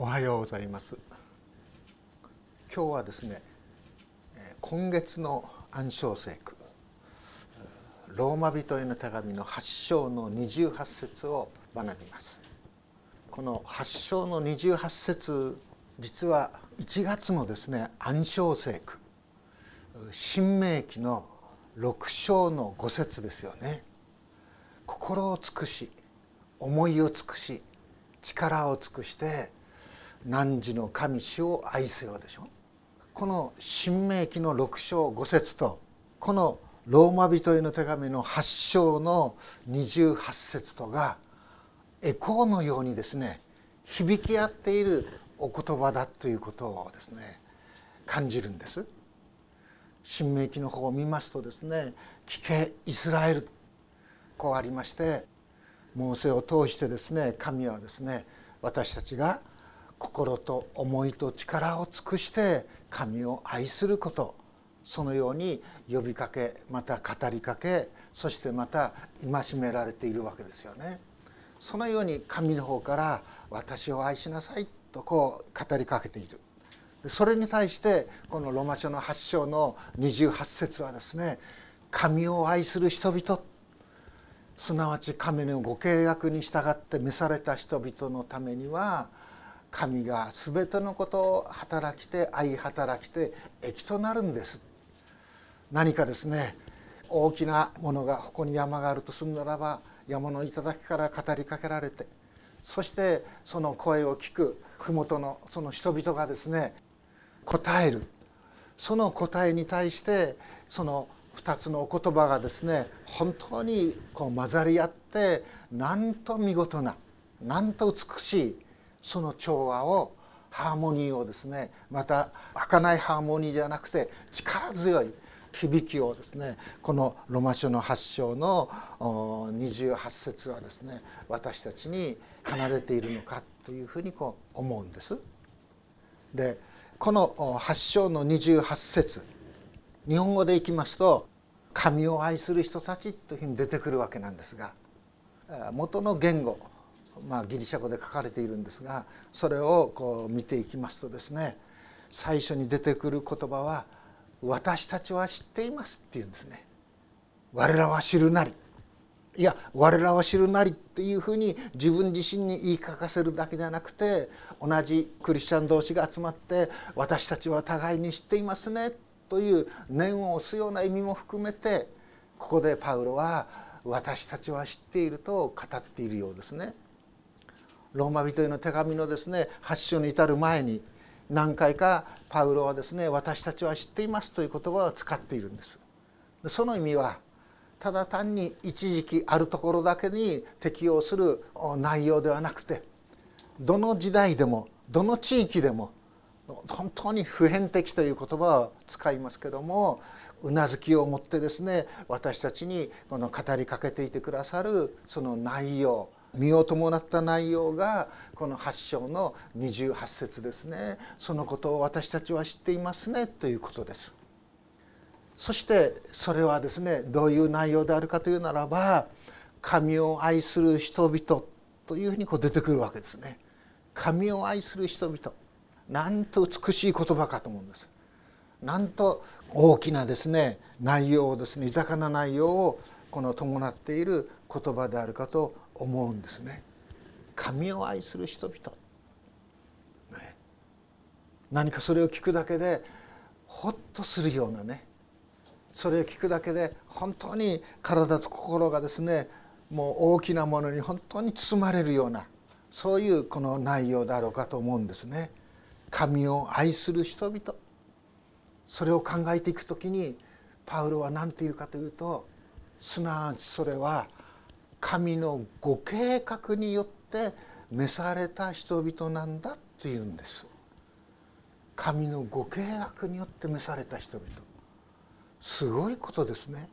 おはようございます。今日はですね今月の暗唱聖句ローマ人への手紙の8章の28節を学びます。この8章の28節実は1月もですね暗唱聖句新明記の6章の5節ですよね。心を尽くし思いを尽くし力を尽くして汝の神主を愛せよでしょ？この新明記の6章5節とこのローマ人への手紙の8章の28節とがエコーのようにですね響き合っているお言葉だということをですね感じるんです。新明記の方を見ますとですね「聞けイスラエル」こうありましてモーセを通してですね神はですね私たちが心と思いと力を尽くして神を愛することそのように呼びかけまた語りかけそしてまた戒められているわけですよね。そのように神の方から「私を愛しなさい」とこう語りかけている。それに対してこのロマ書の8章の28節はですね「神を愛する人々」すなわち神のご契約に従って召された人々のためには神が全てのことを働きて愛働きて益となるんです。何かですね大きなものがここに山があるとするならば山の頂から語りかけられてそしてその声を聞く麓のその人々がですね答える。その答えに対してその2つのお言葉がですね本当にこう混ざり合ってなんと見事ななんと美しいその調和をハーモニーをですねまた儚いハーモニーじゃなくて力強い響きをですねこのロマ書の8章の28節はですね私たちに奏でているのかというふうにこう思うんです。でこの8章の28節日本語でいきますと「神を愛する人たち」というふうに出てくるわけなんですが元の言語、まあ、ギリシャ語で書かれているんですがそれをこう見ていきますとですね最初に出てくる言葉は「私たちは知っています」っていうんですね。我らは知るなりいや我らは知るなりっていうふうに自分自身に言い聞かせるだけじゃなくて同じクリスチャン同士が集まって私たちは互いに知っていますねという念を押すような意味も含めてここでパウロは私たちは知っていると語っているようですね。ローマ人への手紙のですね発章に至る前に何回かパウロはですね私たちは知っていますという言葉を使っているんです。その意味はただ単に一時期あるところだけに適用する内容ではなくてどの時代でもどの地域でも本当に普遍的という言葉を使いますけどもうなずきを持ってですね私たちにこの語りかけていてくださるその内容身を伴った内容がこの8章の28節ですねそのことを私たちは知っていますねということです。そしてそれはですねどういう内容であるかというならば神を愛する人々というふうにこう出てくるわけですね。神を愛する人々なんと美しい言葉かと思うんですなんと大きなですね内容をですね豊かな内容をこの伴っている言葉であるかと思うんですね。神を愛する人々、ね、何かそれを聞くだけでほっとするようなね。それを聞くだけで本当に体と心がですねもう大きなものに本当に包まれるようなそういうこの内容だろうかと思うんですね。神を愛する人々。それを考えていく時にパウロは何て言うかというとすなわちそれは神のご計画によって召された人々なんだというんです。神のご計画によって召された人々。すごいことですね。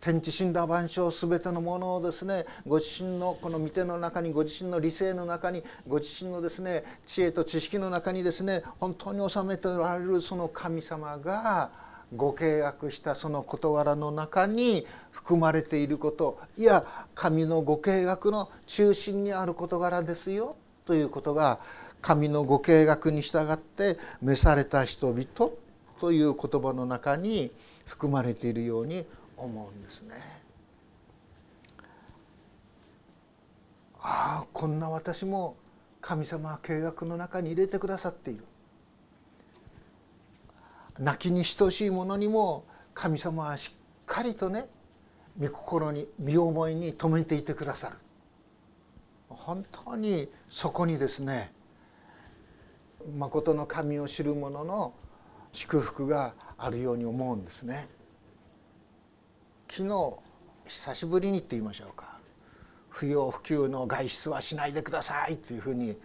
天地神羅万象すべてのものをですねご自身のこの御手の中にご自身の理性の中にご自身のですね知恵と知識の中にですね本当に収めておられるその神様がご契約したその事柄の中に含まれていることいや神のご契約の中心にある事柄ですよということが神のご計画に従って召された人々という言葉の中に含まれているように思うんですね。ああこんな私も神様は計画の中に入れてくださっている。泣きに等しいものにも神様はしっかりとね御心に身思いに留めていてくださる本当にそこにですね誠の神を知る者の祝福があるように思うんですね。昨日久しぶりにって言いましょうか不要不急の外出はしないでくださいというふうに、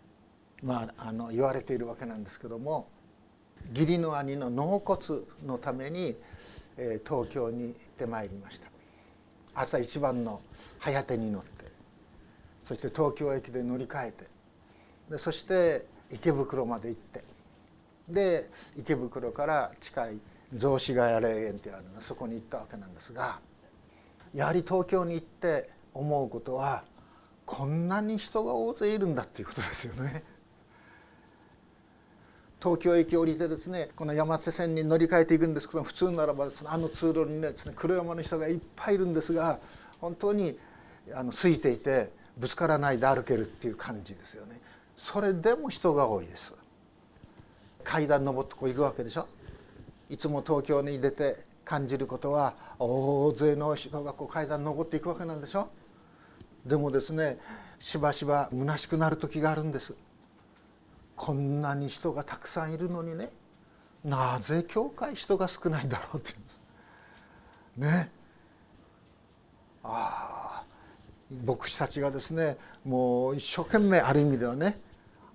まあ、あの言われているわけなんですけども義理の兄の納骨のために、えー、東京に行ってまいりました朝一番の早手に乗ってそして東京駅で乗り換えてでそして池袋まで行ってで池袋から近い雑司ヶ谷霊園ってあるのそこに行ったわけなんですがやはり東京に行って思うことはこんなに人が大勢いるんだっていうことですよね。東京駅降りてですねこの山手線に乗り換えていくんですけど普通ならばです、ね、あの通路にねですね黒山の人がいっぱいいるんですが本当にあの空いていてぶつからないで歩けるっていう感じですよね。それでも人が多いです。階段登ってこう行くわけでしょ。いつも東京に出て感じることは大勢の人がこう階段登っていくわけなんでしょ。でもですねしばしば虚しくなる時があるんです。こんなに人がたくさんいるのにね。なぜ教会人が少ないんだろうってね。ああ。牧師たちがですねもう一生懸命ある意味ではね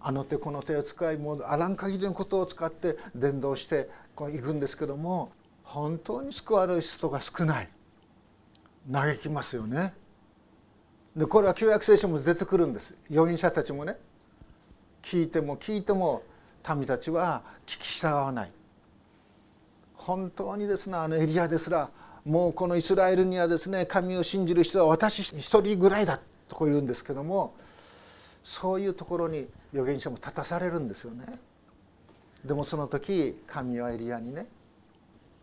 あの手この手を使いもうあらん限りのことを使って伝道してこう行くんですけども本当に救われる人が少ない。嘆きますよね。でこれは旧約聖書も出てくるんです。預言者たちもね。聞いても聞いても民たちは聞き従わない。本当にですねあのエリアですらもうこのイスラエルにはですね神を信じる人は私一人ぐらいだとこう言うんですけどもそういうところに預言者も立たされるんですよね。でもその時神はエリアにね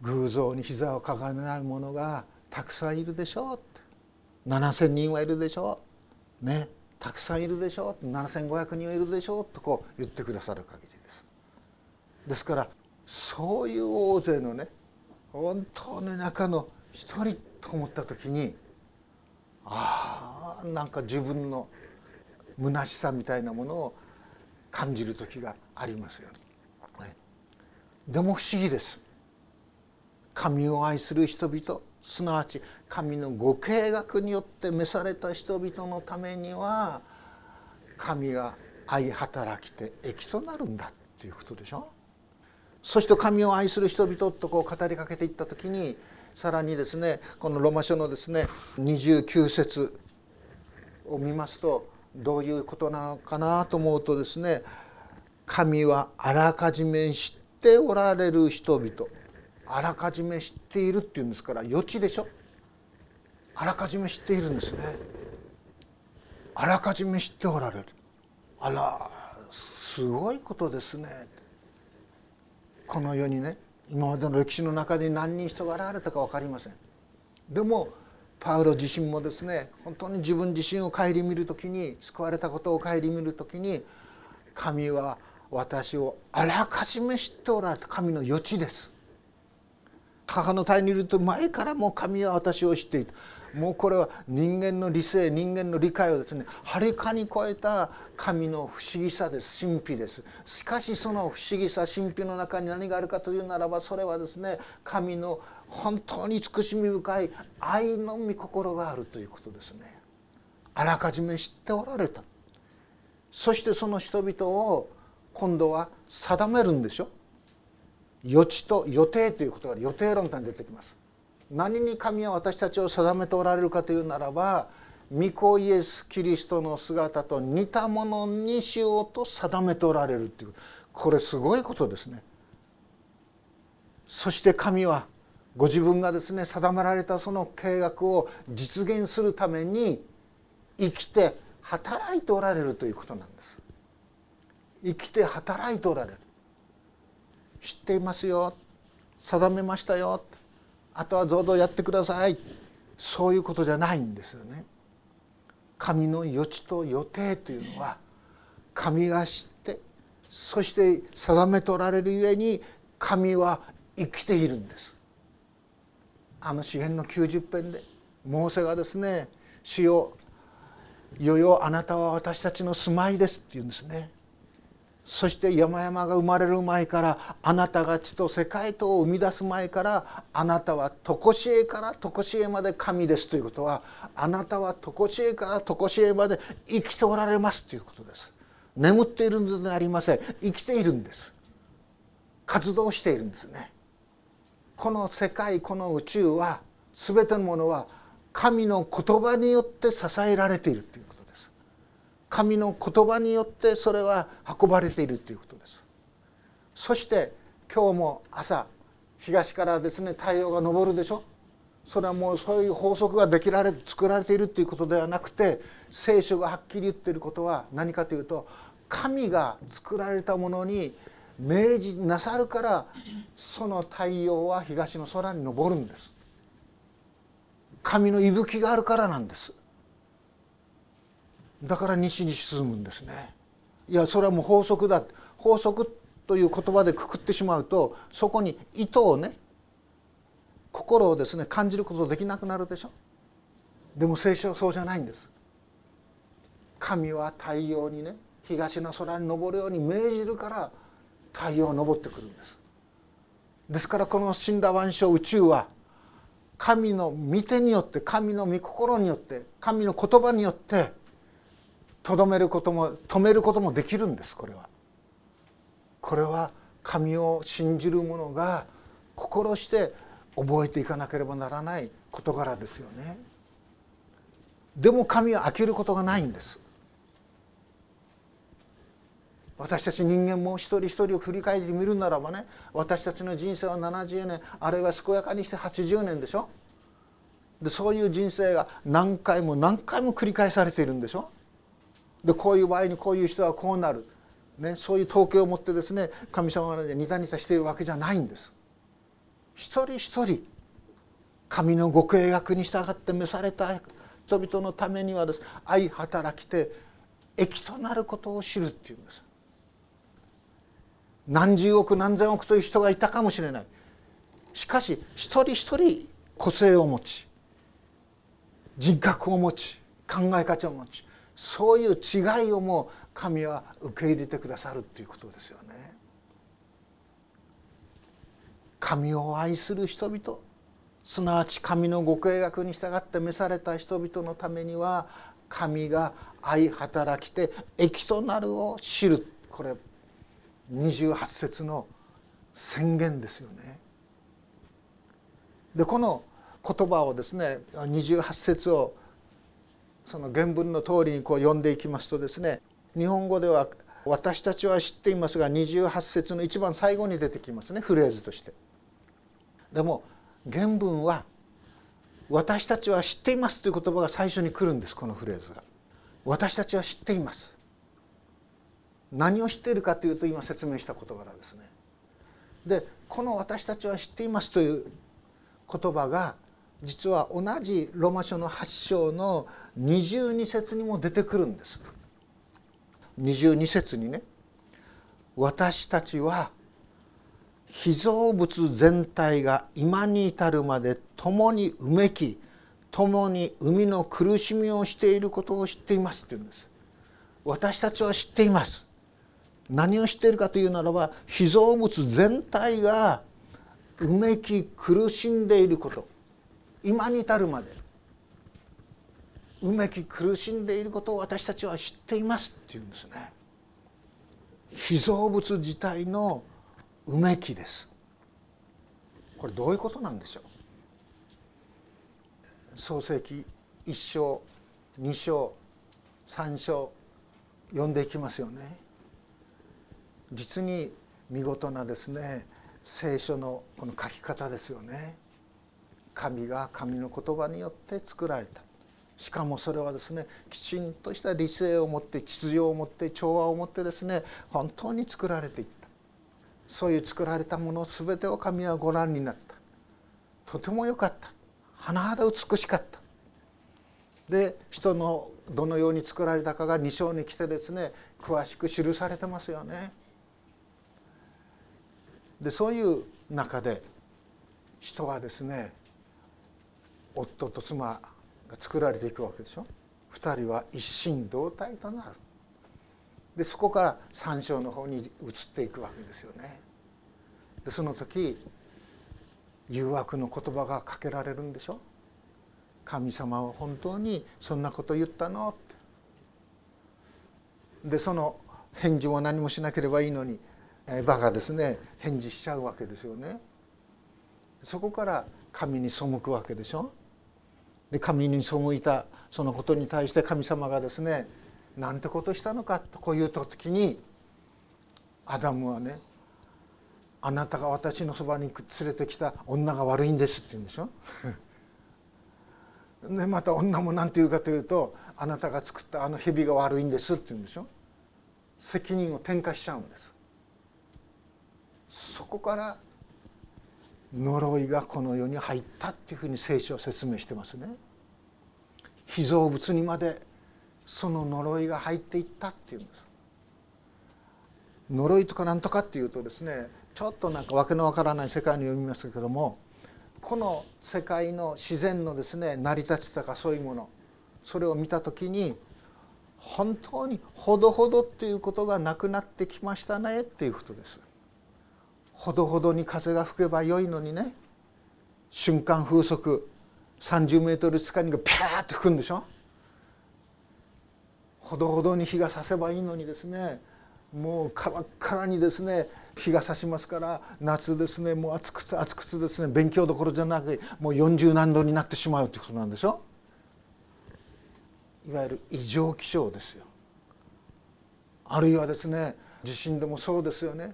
偶像に膝をかがめない者がたくさんいるでしょうって。7,000人はいるでしょう。ね。たくさんいるでしょう7,500人はいるでしょうとこう言ってくださる限りです。ですからそういう大勢のね本当の中の一人と思った時にああなんか自分の虚しさみたいなものを感じる時がありますよね。でも不思議です。神を愛する人々すなわち神のご計画によって召された人々のためには神が愛働きて益となるんだっていうことでしょ？そして神を愛する人々とこう語りかけていった時にさらにですねこのロマ書のですね29節を見ますとどういうことなのかなと思うとですね神はあらかじめ知っておられる人々。あらかじめ知っているっていうんですから予知でしょ？あらかじめ知っているんですね。あらかじめ知っておられる。あらすごいことですね。この世にね今までの歴史の中で何人人が現れたか分かりません。でもパウロ自身もですね本当に自分自身を顧みる時に救われたことを顧みる時に神は私をあらかじめ知っておられた。神の予知です。母の体にいると前からもう神は私を知っていた。もうこれは人間の理性人間の理解をですねはるかに超えた神の不思議さです。神秘です。しかしその不思議さ神秘の中に何があるかというならばそれはですね神の本当に慈しみ深い愛の御心があるということですね。あらかじめ知っておられた。そしてその人々を今度は定めるんでしょ？予知と予定ということが予定論とに出てきます何に神は私たちを定めておられるかというならば御子イエス・キリストの姿と似たものにしようと定めておられるっていうこれすごいことですね。そして神はご自分がですね定められたその計画を実現するために生きて働いておられるということなんです。生きて働いておられる知っていますよ定めましたよあとはどうぞやってくださいそういうことじゃないんですよね。神の余地と予定というのは神が知ってそして定めておられるゆえに神は生きているんです。あの詩篇の90編でモーセがですね「主よいよよあなたは私たちの住まいです」って言うんですね。そして山々が生まれる前からあなたが地と世界とを生み出す前からあなたは常しえから常しえまで神ですということはあなたは常しえから常しえまで生きておられますということです。眠っているのではありません生きているんです。活動しているんですね。この世界この宇宙は全てのものは神の言葉によって支えられているということ。神の言葉によってそれは運ばれているということです。そして今日も朝東からですね太陽が昇るでしょ。それはもうそういう法則ができられ作られているということではなくて聖書がはっきり言っていることは何かというと神が作られたものに明示なさるからその太陽は東の空に昇るんです。神の息吹があるからなんです。だから西に進むんですね。いやそれはもう法則だ法則という言葉でくくってしまうとそこに意図をね心をですね感じることできなくなるでしょ。でも聖書はそうじゃないんです。神は太陽にね東の空に昇るように命じるから太陽が昇ってくるんです。ですからこの神羅万象宇宙は神の御手によって神の御心によって神の言葉によってとどめることも止めることもできるんですこれは。これは神を信じる者が心して覚えていかなければならない事柄ですよね。でも神は飽きることがないんです。私たち人間も一人一人を振り返ってみるならばね私たちの人生は70年あるいは健やかにして80年でしょでそういう人生が何回も何回も繰り返されているんでしょでこういう場合にこういう人はこうなる、ね、そういう統計を持ってですね神様がニタニタしているわけじゃないんです。一人一人神のご契約に従って召された人々のためにはです愛働きて益となることを知るっていうんです。何十億何千億という人がいたかもしれないしかし一人一人個性を持ち人格を持ち考え方を持ちそういう違いをも神は受け入れてくださるっていうことですよね。神を愛する人々すなわち神のご計画に従って召された人々のためには神が愛働きて益となるを知るこれ28節の宣言ですよね。でこの言葉をですね28節をその原文の通りにこう読んでいきますとですね日本語では「私たちは知っています」が28節の一番最後に出てきますねフレーズとして。でも原文は「私たちは知っています」という言葉が最初に来るんですこのフレーズが。私たちは知っています何を知っているかというと今説明した事柄ですね。でこの「私たちは知っています」という言葉が実は同じロマ書の8章の22節にも出てくるんです。22節にね「私たちは被造物全体が今に至るまで共にうめき共に海の苦しみをしていることを知っています」って言うんです。私たちは知っています。何をしているかというならば被造物全体がうめき苦しんでいること今に至るまでうめき苦しんでいることを私たちは知っていますっていうんですね。被造物自体のうめきです。これどういうことなんでしょう創世記一章二章三章読んでいきますよね。実に見事なですね聖書のこの書き方ですよね。神が神の言葉によって作られた。しかもそれはですねきちんとした理性を持って秩序を持って調和を持ってですね本当に作られていった。そういう作られたもの全てを神はご覧になった。とても良かった。甚だ美しかった。で人のどのように作られたかが2章に来てですね詳しく記されてますよね。でそういう中で人はですね夫と妻が作られていくわけでしょ。2人は一心同体となる。でそこから三章の方に移っていくわけですよね。でその時誘惑の言葉がかけられるんでしょ。神様は本当にそんなこと言ったのって。でその返事を何もしなければいいのにバがですね。返事しちゃうわけですよね。そこから神に背くわけでしょ。で神に背いたそのことに対して神様がですねなんてことしたのかとこう言うた時にアダムはね「あなたが私のそばに連れてきた女が悪いんです」って言うんでしょ。でまた女も何て言うかというと「あなたが作ったあの蛇が悪いんです」って言うんでしょ。責任を転嫁しちゃうんです。そこから呪いがこの世に入ったっていうふうに聖書は説明してますね。被造物にまでその呪いが入っていったっていうんです。呪いとか何とかっていうとですねちょっとなんか訳のわからない世界に読みますけどもこの世界の自然のですね成り立ちとかそういうものそれを見た時に本当にほどほどっていうことがなくなってきましたねっていうことです。ほどほどに風が吹けばよいのにね瞬間風速30メートル近くにがピャーッと吹くんでしょ？ほどほどに日が差せばいいのにですねもうカラッカラにですね日が差しますから夏ですねもう暑くて暑くてですね勉強どころじゃなくもう40何度になってしまうってことなんでしょ？いわゆる異常気象ですよ。あるいはですね地震でもそうですよね。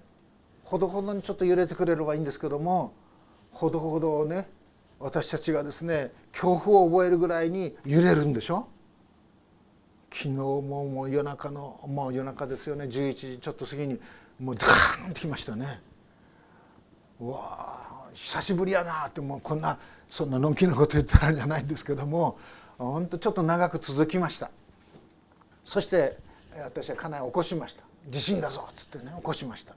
ほどほどにちょっと揺れてくれればいいんですけどもほどほどね私たちがですね恐怖を覚えるぐらいに揺れるんでしょ？昨日ももう夜中のもう夜中ですよね。11時ちょっと過ぎにもうドカーンときましたね。うわ久しぶりやなってもうこんなそんなのんきなこと言ったらじゃないんですけども本当ちょっと長く続きました。そして私は家内を起こしました。地震だぞっつってね起こしました。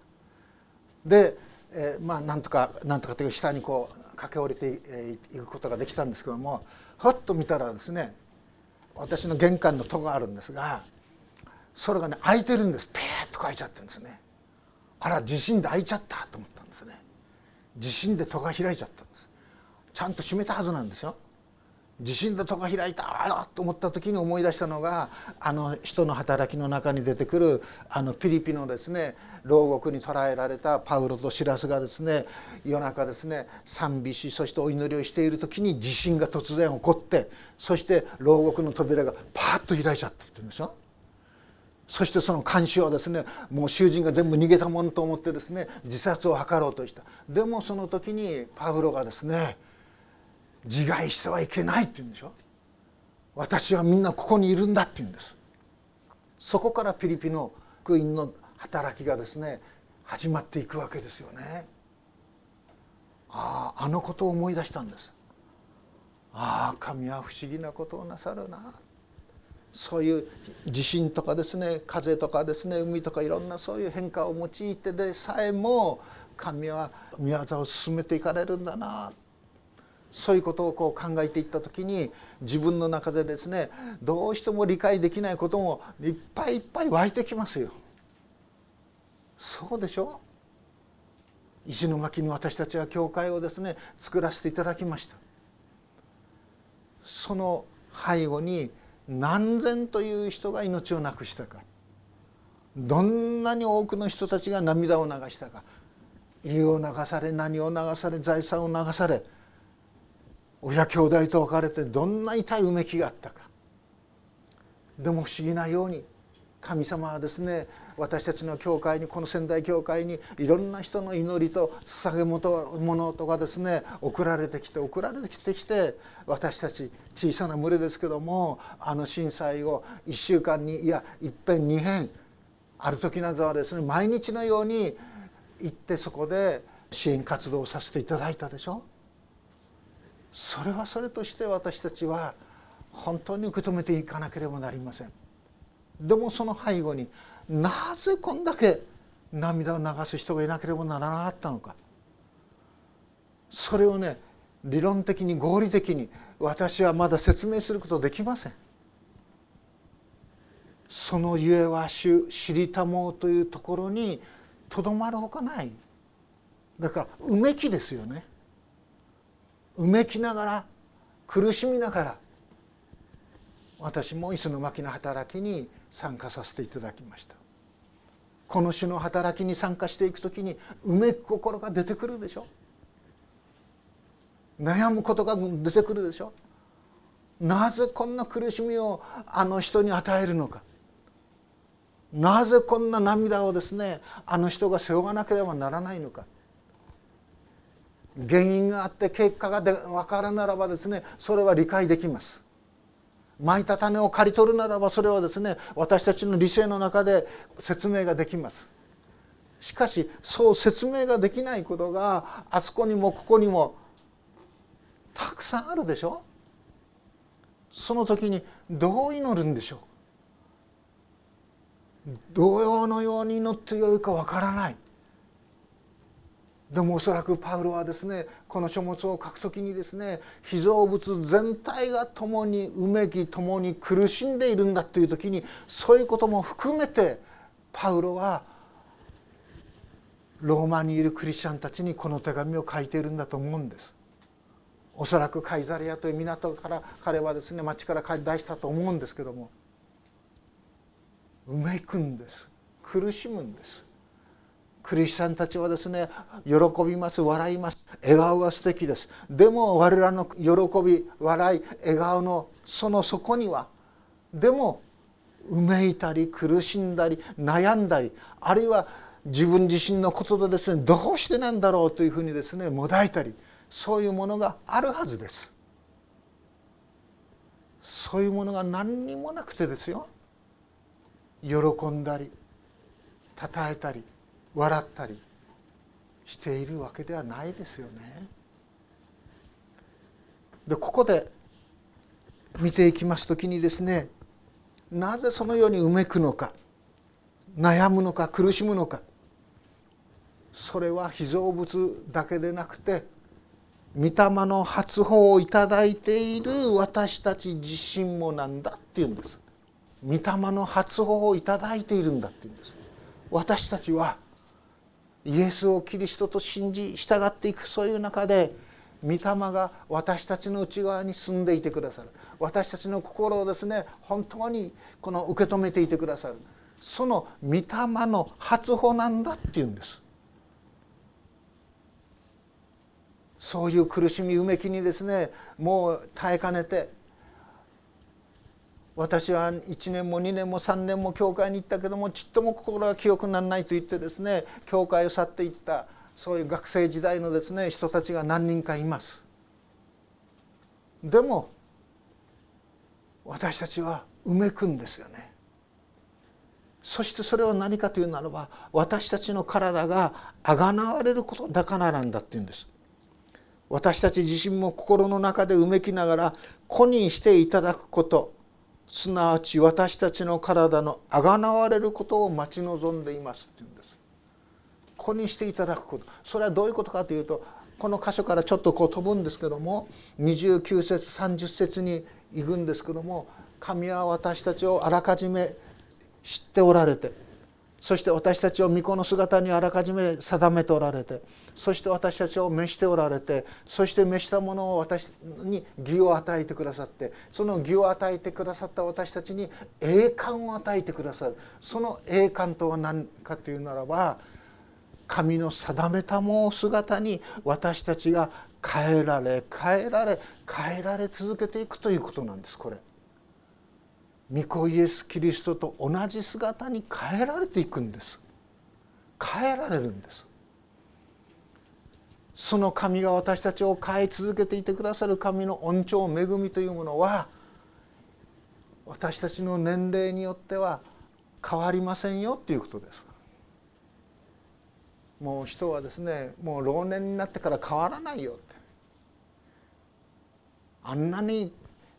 で、えー、まあなんとかなんとかという下にこう駆け下りていくことができたんですけどもふっと見たらですね私の玄関の戸があるんですがそれがね開いてるんです。ペーッと開いちゃってるんですね。あら地震で開いちゃったと思ったんですね。地震で戸が開いちゃったんです。ちゃんと閉めたはずなんですよ。地震で戸が開いたあらと思った時に思い出したのがあの人の働きの中に出てくるあのピリピのですね牢獄に捕らえられたパウロとシラスがですね夜中ですね賛美しそしてお祈りをしている時に地震が突然起こってそして牢獄の扉がパーッと開いちゃったって言うんですよ。そしてその監視はですねもう囚人が全部逃げたものと思ってですね自殺を図ろうとしたでもその時にパウロがですね自害してはいけないって言うんでしょ？私はみんなここにいるんだって言うんです。そこからピリピの福音の働きがですね始まっていくわけですよね。あああのことを思い出したんです。ああ神は不思議なことをなさるな。そういう地震とかですね風とかですね海とかいろんなそういう変化を用いてでさえも神は御業を進めていかれるんだな。そういうことをこう考えていった時に自分の中でですねどうしても理解できないこともいっぱいいっぱい湧いてきますよ。そうでしょ？石巻に私たちは教会をですね作らせていただきました。その背後に何千という人が命をなくしたかどんなに多くの人たちが涙を流したか家を流され何を流され財産を流され親兄弟と別れてどんな痛いうめきがあったか。でも不思議なように神様はですね私たちの教会にこの仙台教会にいろんな人の祈りと捧げ物とかですね送られてきて送られてきて私たち小さな群れですけどもあの震災を1週間にいやいっぺん2遍ある時などはですね毎日のように行ってそこで支援活動をさせていただいたでしょ。それはそれとして私たちは本当に受け止めていかなければなりません。でもその背後になぜこんだけ涙を流す人がいなければならなかったのか。それをね理論的に合理的に私はまだ説明することできません。そのゆえは主知りたもうというところにとどまるほかない。だからうめきですよね。うめきながら苦しみながら私も磯の巻の働きに参加させていただきました。この種の働きに参加していく時にうめく心が出てくるでしょ？悩むことが出てくるでしょ？なぜこんな苦しみをあの人に与えるのか？なぜこんな涙をですねあの人が背負わなければならないのか？原因があって結果がで分からならばですねそれは理解できます。まいた種を刈り取るならばそれはですね私たちの理性の中で説明ができます。しかしそう説明ができないことがあそこにもここにもたくさんあるでしょ。その時にどう祈るんでしょう。同様のように祈ってよいかわからない。でもおそらくパウロはですねこの書物を書くときにですね被造物全体が共にうめき共に苦しんでいるんだという時にそういうことも含めてパウロはローマにいるクリスチャンたちにこの手紙を書いているんだと思うんです。おそらくカイザリアという港から彼はですね町から帰出したと思うんですけども。うめくんです。苦しむんです。クリスチャンたちはですね喜びます笑います。笑顔が素敵です。でも我らの喜び笑い笑顔のその底にはでもうめいたり苦しんだり悩んだりあるいは自分自身のことでですねどうしてなんだろうというふうにですねもだいたりそういうものがあるはずです。そういうものが何にもなくてですよ。喜んだり称えたり笑ったりしているわけではないですよね。でここで見ていきます時にですねなぜそのようにうめくのか悩むのか苦しむのかそれは被造物だけでなくて御霊の発砲をいただいている私たち自身もなんだっていうんです御霊の発砲をいただいているんだっていうんです私たちはイエスをキリストと信じ従っていくそういう中で御霊が私たちの内側に住んでいてくださる。私たちの心をですね本当にこの受け止めていてくださる。その御霊の発歩なんだっていうんです。そういう苦しみうめきにですねもう耐えかねて私は1年も2年も3年も教会に行ったけどもちっとも心が清くならないと言ってですね教会を去っていったそういう学生時代のですね人たちが何人かいます。でも私たちはうめくんですよね。そしてそれは何かというならば私たちの体があがなわれることだからなんだっていうんです。私たち自身も心の中でうめきながら子にしていただくことすなわち私たちの体のあがなわれることを待ち望んでいますって言うんです。ここにしていただくことそれはどういうことかというとこの箇所からちょっとこう飛ぶんですけども29節30節に行くんですけども神は私たちをあらかじめ知っておられてそして私たちを御子の姿にあらかじめ定めておられてそして私たちを召しておられてそして召したものを私に義を与えてくださってその義を与えてくださった私たちに栄冠を与えてくださるその栄冠とは何かというならば神の定めたも姿に私たちが変えられ変えられ変えられ続けていくということなんですこれ。御子イエス・キリストと同じ姿に変えられていくんです。変えられるんです。その神が私たちを変え続けていてくださる神の恩寵恵みというものは私たちの年齢によっては変わりませんよっていうことです。もう人はですねもう老年になってから変わらないよって。あんなに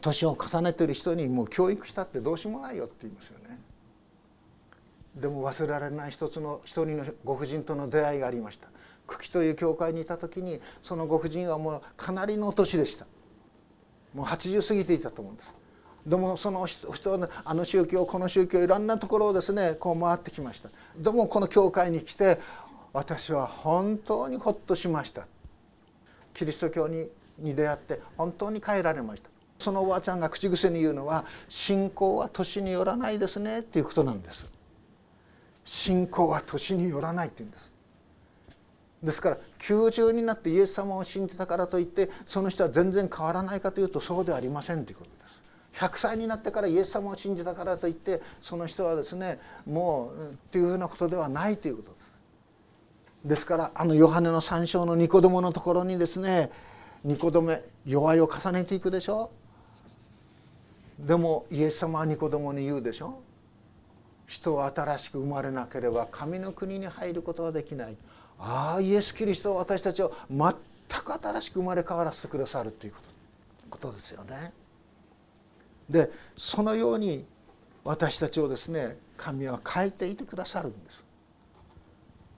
年を重ねてる人にもう教育したってどうしようもないよって言いますよね。でも忘れられない一つの一人のご婦人との出会いがありました。久喜という教会にいた時にそのご婦人はもうかなりの年でした。もう80過ぎていたと思うんです。でもその人はあの宗教この宗教いろんなところをですねこう回ってきました。でもこの教会に来て私は本当にほっとしました。キリスト教にに出会って本当に変えられました。そのおばあちゃんが口癖に言うのは「信仰は年によらないですね」っていうことなんです。信仰は年によらないって言うんです。ですから90になってイエス様を信じたからといってその人は全然変わらないかというとそうではありませんということです。100歳になってからイエス様を信じたからといってその人はですねもうっていうふうなことではないということです。ですからあのヨハネの三章のニコどものところにですねニコどめ弱いを重ねていくでしょ。うでもイエス様はニコどもに言うでしょ？人は新しく生まれなければ神の国に入ることはできないああイエス・キリストは私たちを全く新しく生まれ変わらせてくださるということですよね。でそのように私たちをですね神は変えていてくださるんです。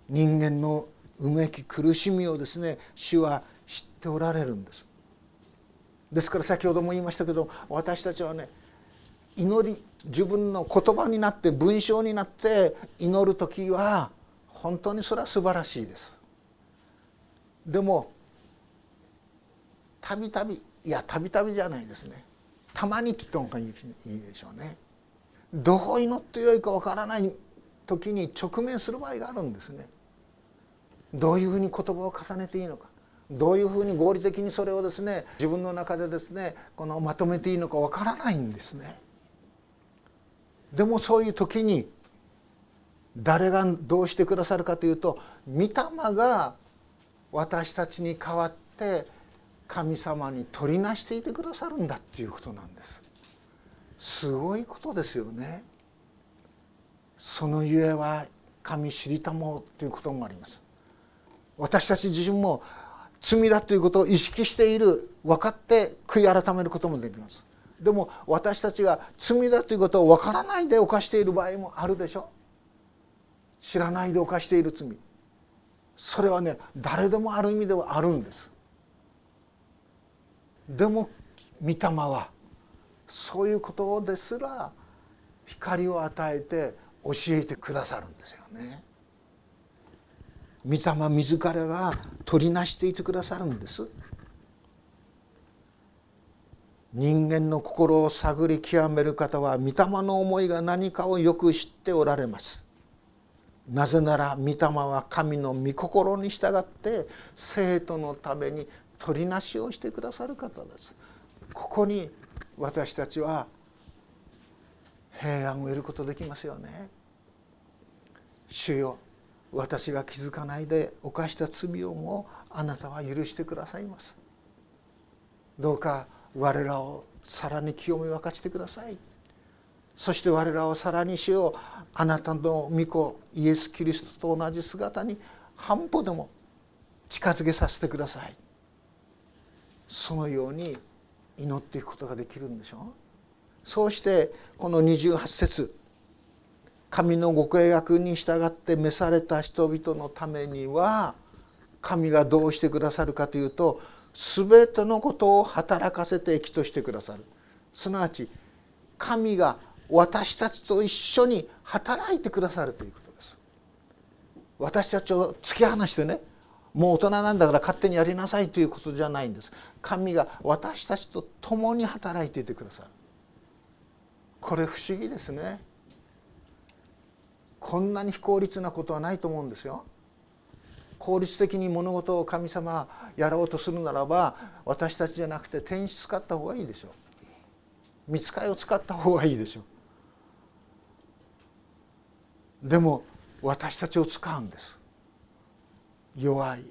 人間のうめき苦しみをですね主は知っておられるんです。ですから先ほども言いましたけど私たちはね祈り自分の言葉になって文章になって祈る時は本当にそれは素晴らしいです。でもたびたびいやたびたびじゃないですね。たまにって言った方がいいでしょうね。どう祈ってよいかわからない時に直面する場合があるんですね。どういうふうに言葉を重ねていいのか。どういうふうに合理的にそれをですね自分の中でですねこのまとめていいのかわからないんですね。でもそういう時に誰がどうしてくださるかというと御霊が私たちに代わって神様に取りなしていてくださるんだっていうことなんです。すごいことですよね。そのゆえは神知りたもうということもあります。私たち自身も罪だということを意識している分かって悔い改めることもできます。でも私たちが罪だということを分からないで犯している場合もあるでしょ。知らないで犯している罪。それはね誰でもある意味ではあるんです。でも御霊はそういうことですら光を与えて教えてくださるんですよね。御霊自らが取りなしていてくださるんです。人間の心を探り極める方は御霊の思いが何かをよく知っておられます。なぜなら御霊は神の御心に従って生徒のために取りなしをしてくださる方です。ここに私たちは平安を得ることできますよね。主よ私が気づかないで犯した罪をもあなたは許してくださいます。どうか我らをさらに清め分かしてください。そして我らをさらにしよう。あなたの御子イエス・キリストと同じ姿に半歩でも近づけさせてください。そのように祈っていくことができるんでしょう。そうしてこの28節神のご契約に従って召された人々のためには神がどうしてくださるかというと全てのことを働かせて益としてくださる。すなわち神が私たちと一緒に働いてくださるということです。私たちを突き放してねもう大人なんだから勝手にやりなさいということじゃないんです。神が私たちと共に働いていてくださる。これ不思議ですね。こんなに非効率なことはないと思うんですよ。効率的に物事を神様やろうとするならば私たちじゃなくて天使使った方がいいでしょう。見つかりを使った方がいいでしょう。でも私たちを使うんです。弱い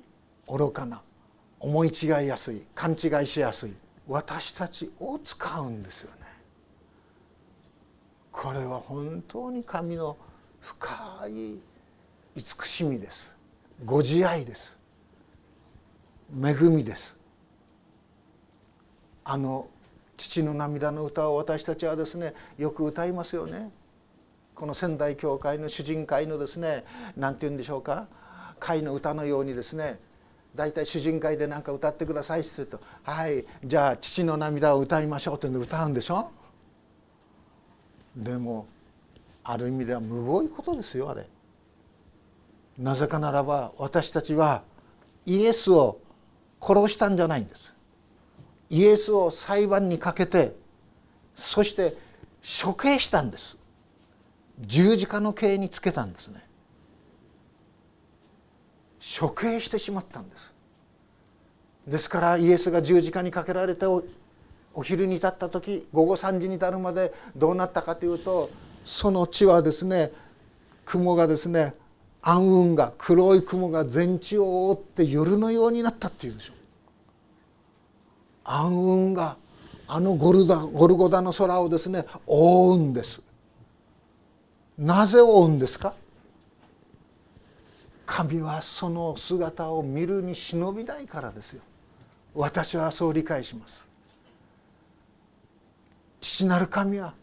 愚かな思い違いやすい勘違いしやすい。私たちを使うんですよね。これは本当に神の深い慈しみです。ご自愛です。恵みです。あの父の涙の歌を私たちはですねよく歌いますよね。この仙台教会の主人会のですね何て言うんでしょうか。会の歌のようにですね大体主人会で何か歌ってくださいって言うと「はいじゃあ父の涙を歌いましょう」って歌うんでしょ。でもある意味ではむごいことですよあれ。なぜかならば私たちはイエスを殺したんじゃないんです。イエスを裁判にかけてそして処刑したんです。十字架の刑につけたんですね。処刑してしまったんです。ですからイエスが十字架にかけられてお昼に立った時午後3時に至るまでどうなったかというとその地はですね雲がですね暗雲が黒い雲が全地を覆って夜のようになったっていうでしょ暗雲があのゴルダゴルゴダの空をですね覆うんです。なぜ覆うんですか？神はその姿を見るに忍びないからですよ。私はそう理解します。父なる神は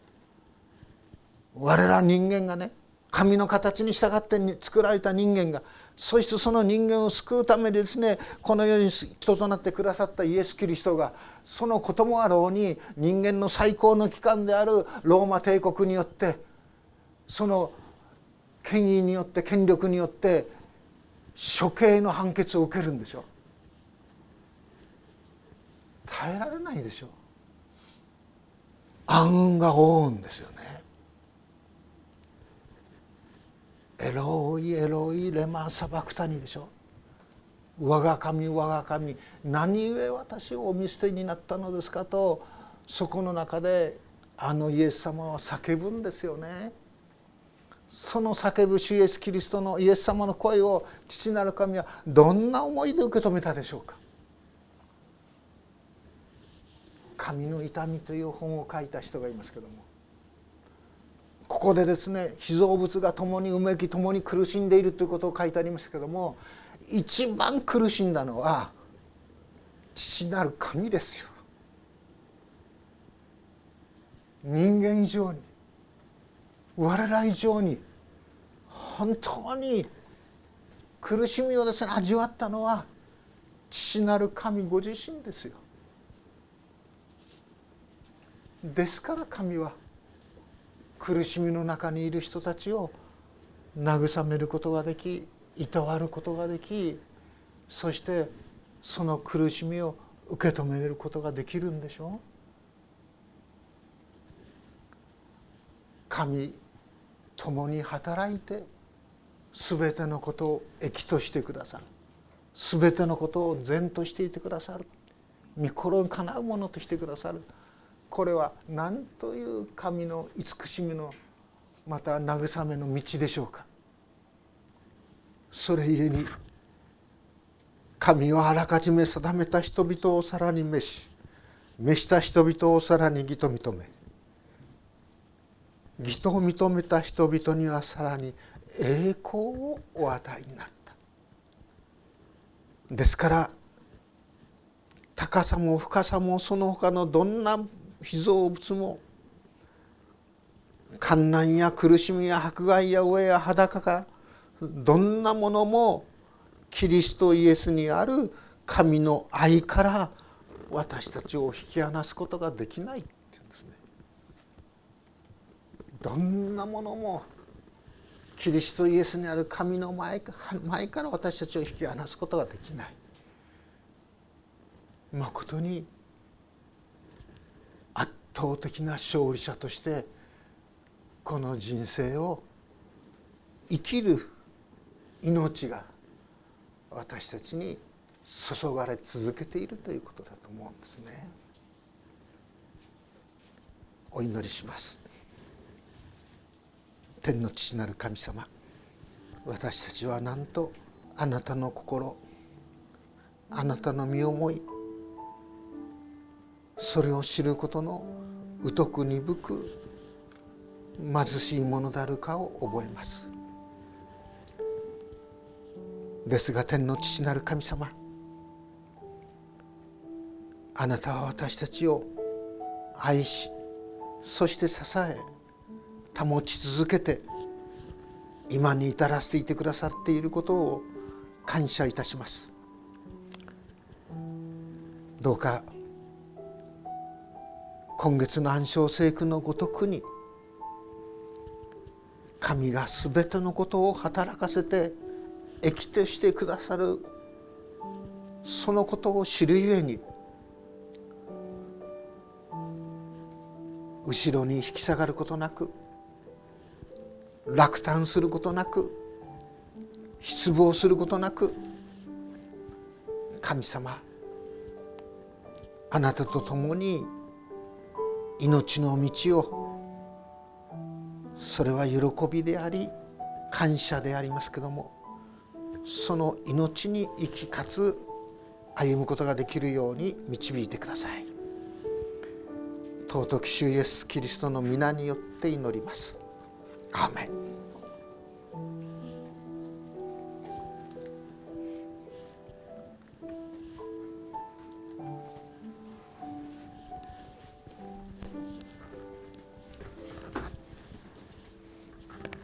我ら人間がね神の形に従って作られた人間がそしてその人間を救うためにですねこの世に人となってくださったイエス・キリストがそのこともあろうに人間の最高の機関であるローマ帝国によってその権威によって権力によって処刑の判決を受けるんでしょう。耐えられないでしょう。暗雲が覆うんですよね。エロイエロイレマサバクタニでしょ我が神我が神何故私をお見捨てになったのですか？とそこの中であのイエス様は叫ぶんですよね。その叫ぶ主イエス・キリストのイエス様の声を父なる神はどんな思いで受け止めたでしょうか神の痛みという本を書いた人がいますけどもここでですね被造物が共にうめき共に苦しんでいるということを書いてありますけども一番苦しんだのは父なる神ですよ。人間以上に我ら以上に本当に苦しみをですね味わったのは父なる神ご自身ですよ。ですから神は苦しみの中にいる人たちを慰めることができいたわることができそしてその苦しみを受け止めることができるんでしょう。神共に働いて全てのことを益としてくださる。全てのことを善としていてくださる。御心にかなうものとしてくださる。これは何という神の慈しみのまた慰めの道でしょうか？それゆえに神はあらかじめ定めた人々をさらに召し召した人々をさらに義と認め義と認めた人々にはさらに栄光をお与えになった。ですから高さも深さもその他のどんな被造物も観難や苦しみや迫害や飢えや裸かどんなものもキリストイエスにある神の愛から私たちを引き離すことができないって言うんですね。どんなものもキリストイエスにある神の前前から私たちを引き離すことができない。まことに倒的な勝利者としてこの人生を生きる命が私たちに注がれ続けているということだと思うんですね。お祈りします。天の父なる神様私たちはなんとあなたの心あなたの身思いそれを知ることの疎く鈍く貧しいものであるかを覚えます。ですが天の父なる神様あなたは私たちを愛しそして支え保ち続けて今に至らせていてくださっていることを感謝いたします。どうか今月の暗唱聖句のごとくに神が全てのことを働かせて益としてくださるそのことを知るゆえに後ろに引き下がることなく落胆することなく失望することなく神様あなたと共に命の道を。それは喜びであり感謝でありますけどもその命に生きかつ歩むことができるように導いてください。尊き主イエスキリストの皆によって祈ります。アーメン。